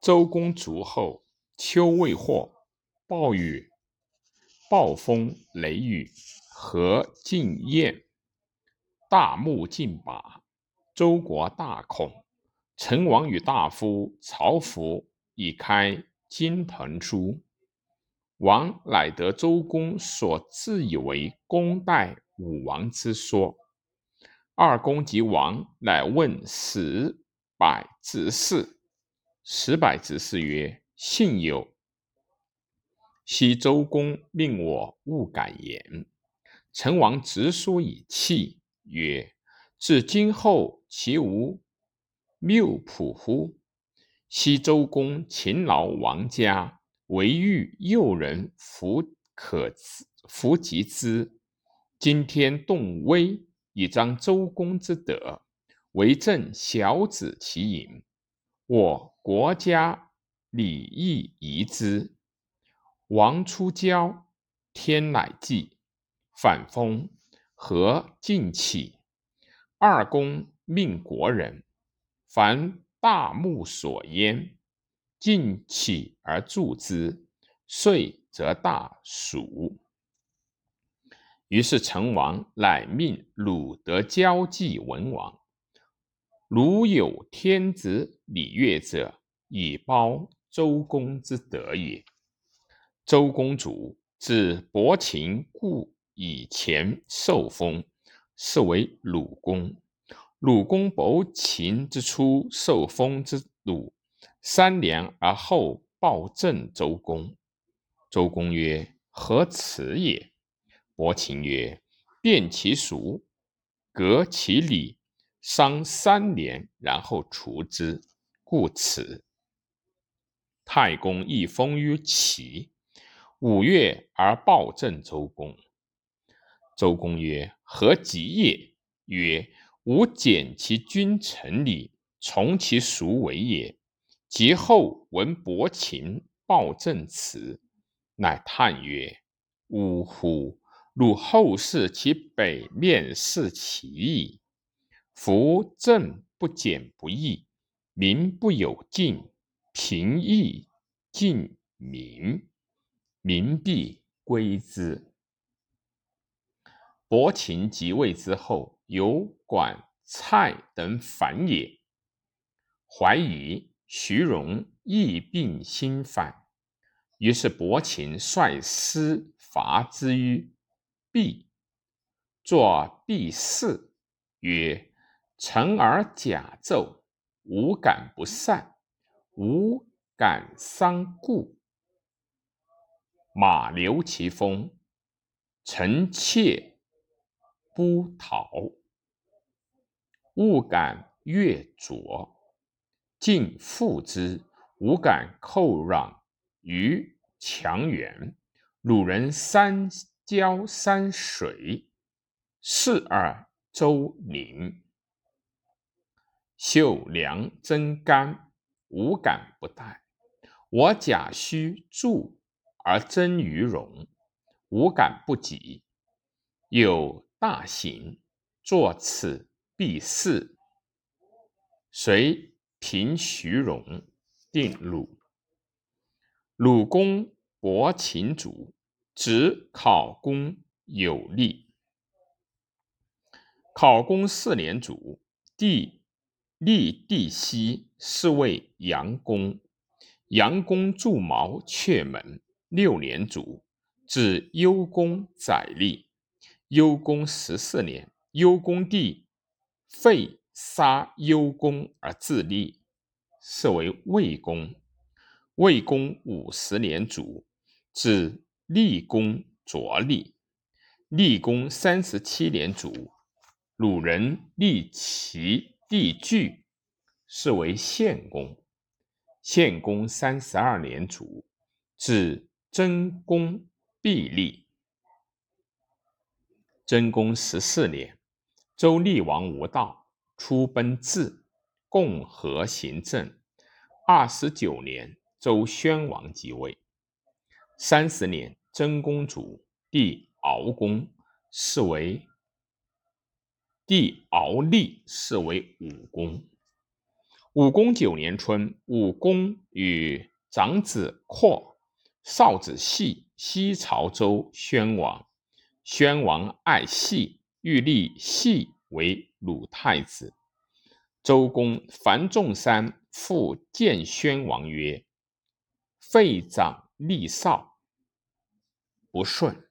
周公卒后，秋未获，暴雨、暴风、雷雨，河尽淹，大木尽拔，周国大恐。成王与大夫曹福以开金腾书，王乃得周公所自以为公代武王之说。二公及王乃问十百之事，十百之事曰：“信有。”昔周公命我勿敢言。成王执书以泣曰：“至今后其无？”谬朴乎？昔周公勤劳王家，为欲诱人弗可弗及之。今天动威以彰周公之德，为政小子其隐。我国家礼义宜之。王出郊，天乃纪，反封，何尽起？二公命国人。凡大木所焉，尽起而助之，遂则大蜀。于是成王乃命鲁得交际文王。鲁有天子礼乐者，以褒周公之德也。周公主自伯禽，故以前受封，是为鲁公。鲁公伯禽之初，受封之鲁，三年而后报赠周公。周公曰：“何辞也？”伯禽曰：“辨其俗，革其礼，商三年，然后除之，故此。”太公亦封于齐，五月而报政周公。周公曰：“何及也？”曰：吾简其君臣礼，从其俗为也。及后闻伯禽报政辞，乃叹曰：“呜呼！汝后世其北面视其义。夫政不简不义，民不有敬，平易近民，民必归之。”伯禽即位之后。有管蔡等反也，怀疑徐荣亦病心反，于是伯禽率师伐之于毕，作毕事曰：“臣而假奏，无敢不善，无敢伤故。马留其锋，臣妾不逃。”勿敢越卓，尽复之；吾敢寇攘于强援。鲁人三交三水，是而周宁。秀良真干，无敢不待。我甲须助而真于荣，无敢不及。有大行，作此。必四，遂平徐荣，定鲁。鲁公伯禽主，执考公有力。考公四年主，帝立帝西，是为阳公。阳公筑毛阙门，六年卒，至幽公载立。幽公十四年，幽公帝。废杀幽公而自立，是为魏公。魏公五十年卒，至厉公卓立。厉公三十七年卒，鲁人立齐弟据，是为献公。献公三十二年卒，至真公毕立。真公十四年。周厉王无道，出奔至，共和行政。二十九年，周宣王即位。三十年，真公主，弟敖公，是为弟敖立，是为武公。武公九年春，武公与长子括、少子系西朝州宣王。宣王爱系，欲立系为鲁太子。周公樊仲山复见宣王曰：“废长立少，不顺。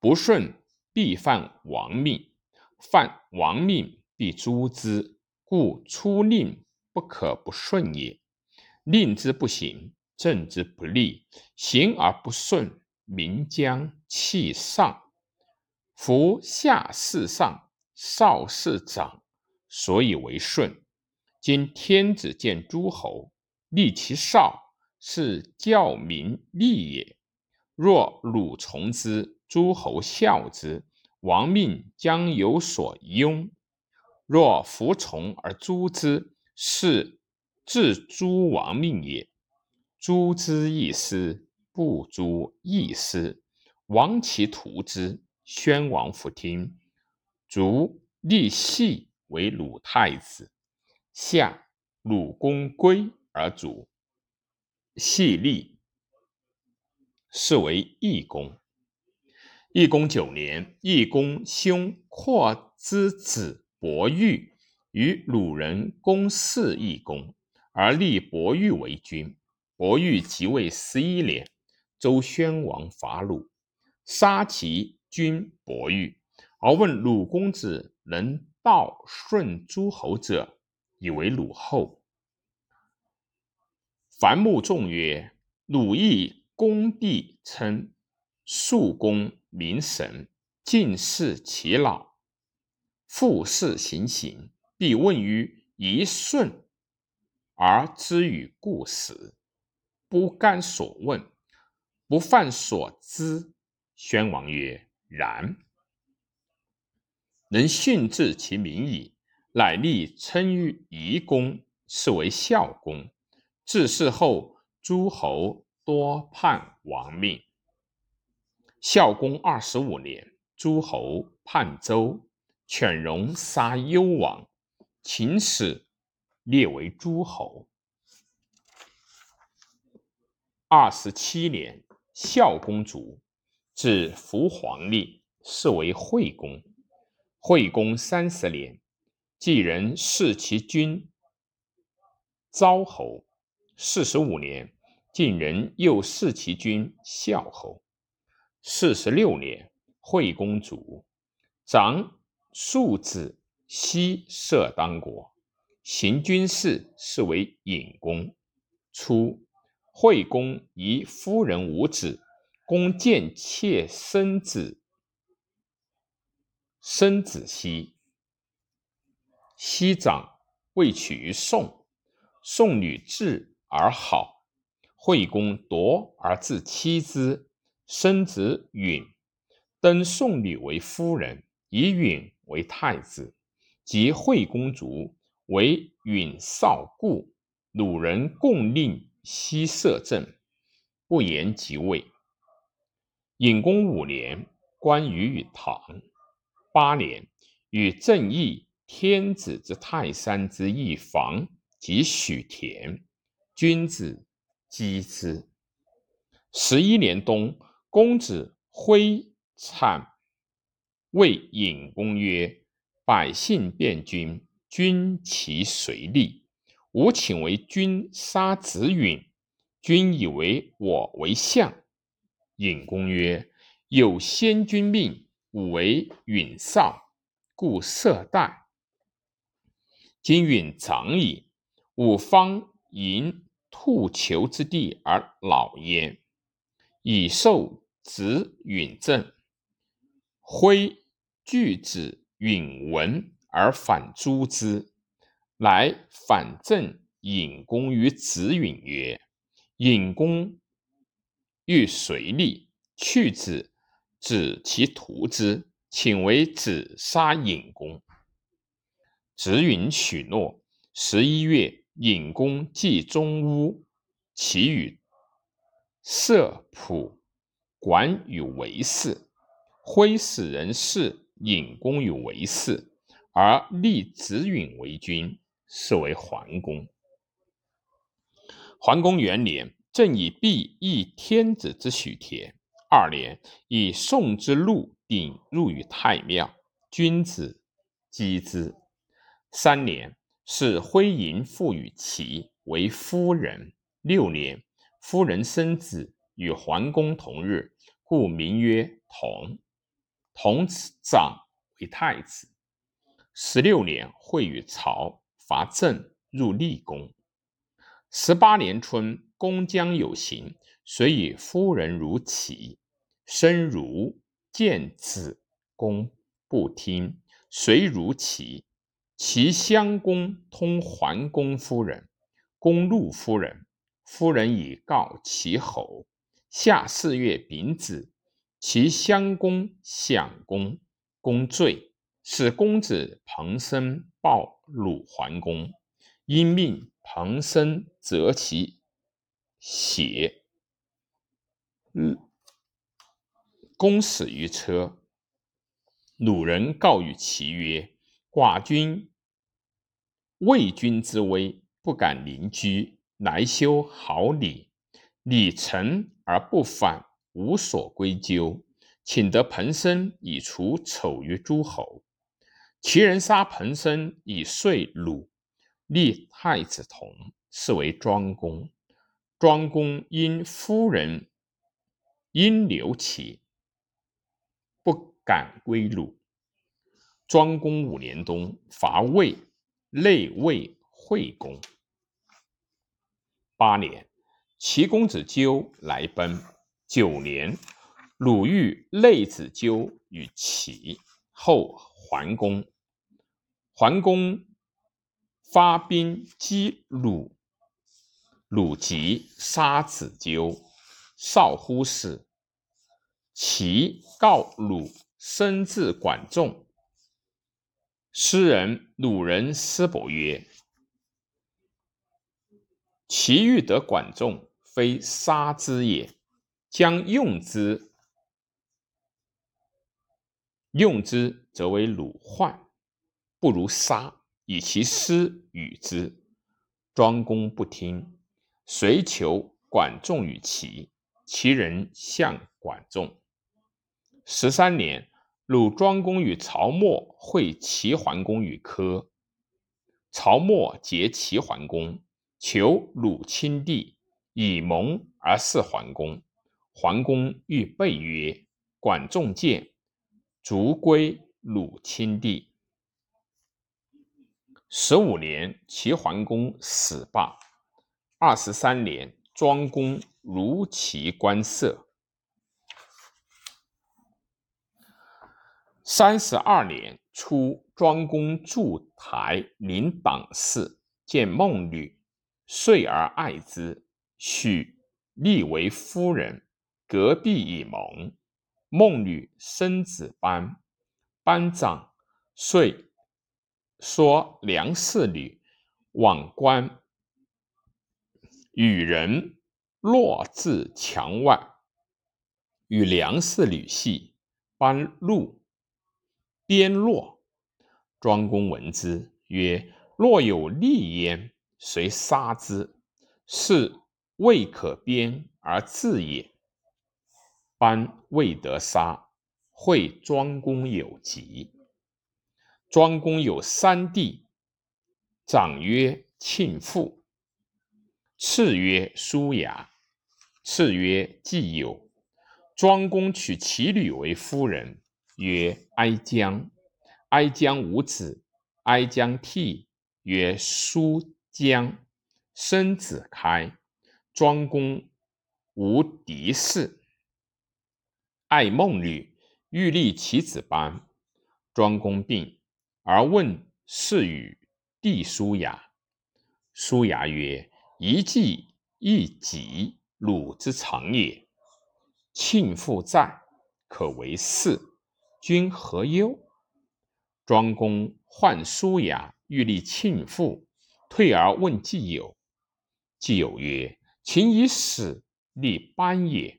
不顺，必犯王命；犯王命，必诛之。故出令。”不可不顺也。令之不行，政之不利。行而不顺，民将弃上。夫下事上，少事长，所以为顺。今天子见诸侯，立其少，是教民利也。若鲁从之，诸侯效之，王命将有所拥；若服从而诛之，是自诛亡命也。诛之一失，不诛亦失。亡其徒之。宣王弗听，卒立系为鲁太子。夏，鲁公归而卒。系立，是为义公。义公九年，义公兄括之子伯玉。与鲁人公弑义公，而立伯玉为君。伯玉即位十一年，周宣王伐鲁，杀其君伯玉，而问鲁公子能道顺诸侯者，以为鲁后。樊穆仲曰：“鲁义公帝称肃公明神，尽事其老，复事行刑。”必问于一瞬，而知与故死，不甘所问，不犯所知。宣王曰：“然。”能训治其民矣。乃立称于夷公，是为孝公。自事后，诸侯多叛王命。孝公二十五年，诸侯叛周，犬戎杀幽王。秦始列为诸侯。二十七年，孝公卒，至服皇历，是为惠公。惠公三十年，继人弑其君昭侯。四十五年，晋人又弑其君孝侯。四十六年，惠公卒，长庶子。西射当国，行军事，是为隐公。初，惠公疑夫人无子，公见妾生子，生子兮。西长未娶于宋，宋女质而好，惠公夺而自妻之，生子允，登宋女为夫人，以允为太子。即惠公卒，为允少故，鲁人共令西摄政，不言即位。隐公五年，关羽与唐。八年，与正义天子之泰山之一房及许田，君子击之。十一年冬，公子挥产谓尹公曰。百姓变君，君其随立。吾请为君杀子允，君以为我为相。尹公曰：“有先君命，吾为允少，故色待。今允长矣，吾方迎兔裘之地而老焉，以受子允政。挥拒子。”允文而反诛之，乃反正尹公于子允曰：“尹公欲随立，去子，指其屠之，请为子杀尹公。”子允许诺。十一月，尹公祭中屋，其与色普管与为氏，挥使人事。引公与为氏，而立子允为君，是为桓公。桓公元年，正以毕义天子之许田。二年，以宋之禄鼎入于太庙，君子击之。三年，是徽嬴父与齐为夫人。六年，夫人生子，与桓公同日，故名曰同。同长为太子。十六年，会与曹，伐郑，入厉宫。十八年春，公将有行，遂以夫人如齐。生如见子，公不听，遂如齐。齐襄公通桓公夫人，公怒夫人，夫人以告齐侯。夏四月丙子，其襄公享公，公罪，使公子彭生报鲁桓公，因命彭生择其血。嗯。公死于车，鲁人告与齐曰：“寡君畏君之威，不敢临居，来修好礼。礼成而不反，无所归咎。请得彭生以除丑于诸侯。齐人杀彭生以遂鲁，立太子同，是为庄公。庄公因夫人因留齐。”不敢归鲁。庄公五年冬，伐魏，内魏惠公。八年，齐公子纠来奔。九年，鲁豫内子纠与齐，后桓公。桓公发兵击鲁，鲁即杀子纠，少乎死。齐告鲁生至管仲。诗人鲁人师伯曰：“齐欲得管仲，非杀之也，将用之。用之则为鲁患，不如杀，以其师与之。”庄公不听，遂求管仲与齐。齐人向管仲。十三年，鲁庄公与曹沫会齐桓公与柯。曹沫结齐桓公，求鲁亲弟，以盟而事桓公。桓公欲备曰：“管仲见，卒归鲁亲弟。”十五年，齐桓公死罢。二十三年，庄公如齐官舍。三十二年初，庄公筑台临党室，见孟女，遂而爱之，许立为夫人。隔壁以盟。孟女生子班，班长，遂说梁氏女往观，与人落至墙外，与梁氏女戏，班路。边落，庄公闻之，曰：“若有利焉，谁杀之？是未可编而自也。”班未得杀，会庄公有疾。庄公有三弟，长曰庆父，次曰叔牙，次曰季友。庄公娶其女为夫人。曰哀姜，哀姜无子，哀姜涕，曰叔姜，生子开。庄公无嫡嗣，爱孟女，欲立其子班。庄公病，而问是与弟叔牙。叔牙曰：“一计一己，鲁之长也。庆父在，可为嗣。”君何忧？庄公患叔牙，欲立庆父，退而问季友。季友曰：“秦以死立班也。”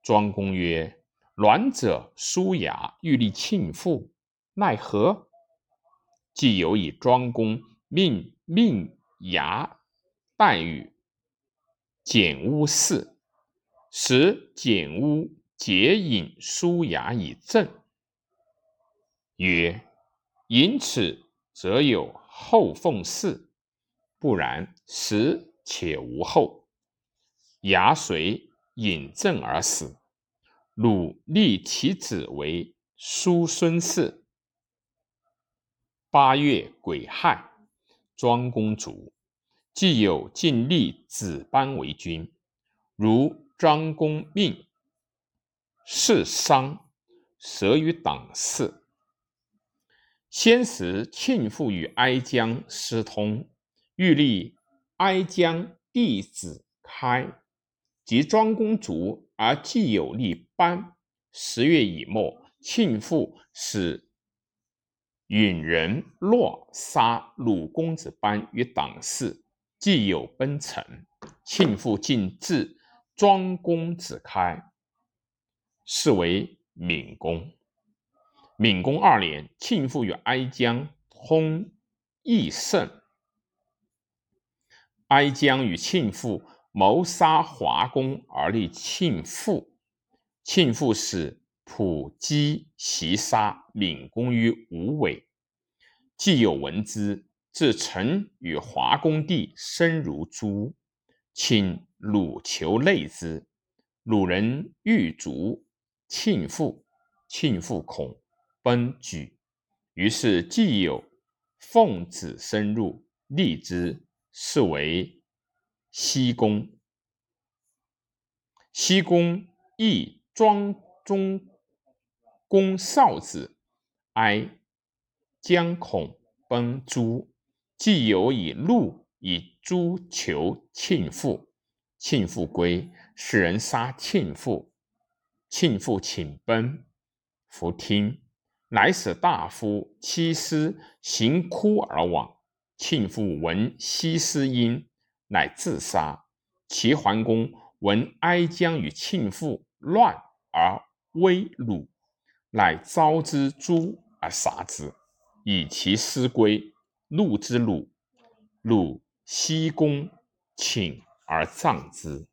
庄公曰：“卵者舒牙欲立庆父，奈何？”季友以庄公命命牙待遇，简屋寺，使简屋解饮舒雅以正。曰：饮此，则有后奉祀；不然，食且无后。牙随饮鸩而死。鲁立其子为叔孙氏。八月癸亥，庄公卒。既有晋立子班为君，如张公命，事丧，舍于党室。先时庆父与哀姜私通，欲立哀姜弟子开，及庄公卒而既有立班。十月已末，庆父使。允人洛杀鲁公子班于党室，既有奔臣，庆父进至庄公子开，是为闵公。闵公二年，庆父与哀姜通义胜，哀姜与庆父谋杀华公而立庆父，庆父使。普击袭杀闵公于无尾，既有闻之，自臣与华公弟生如猪，请鲁求内之。鲁人欲逐庆父，庆父恐奔举，于是既有奉子深入，立之，是为西宫。西宫亦庄中。公少子哀将恐崩。诸，既有以怒以诛求庆父，庆父归，使人杀庆父，庆父请奔，弗听，乃使大夫七师行哭而往。庆父闻西施音，乃自杀。齐桓公闻哀姜与庆父乱而威鲁。乃招之诛而杀之，以其尸归。怒之鲁，鲁西公请而葬之。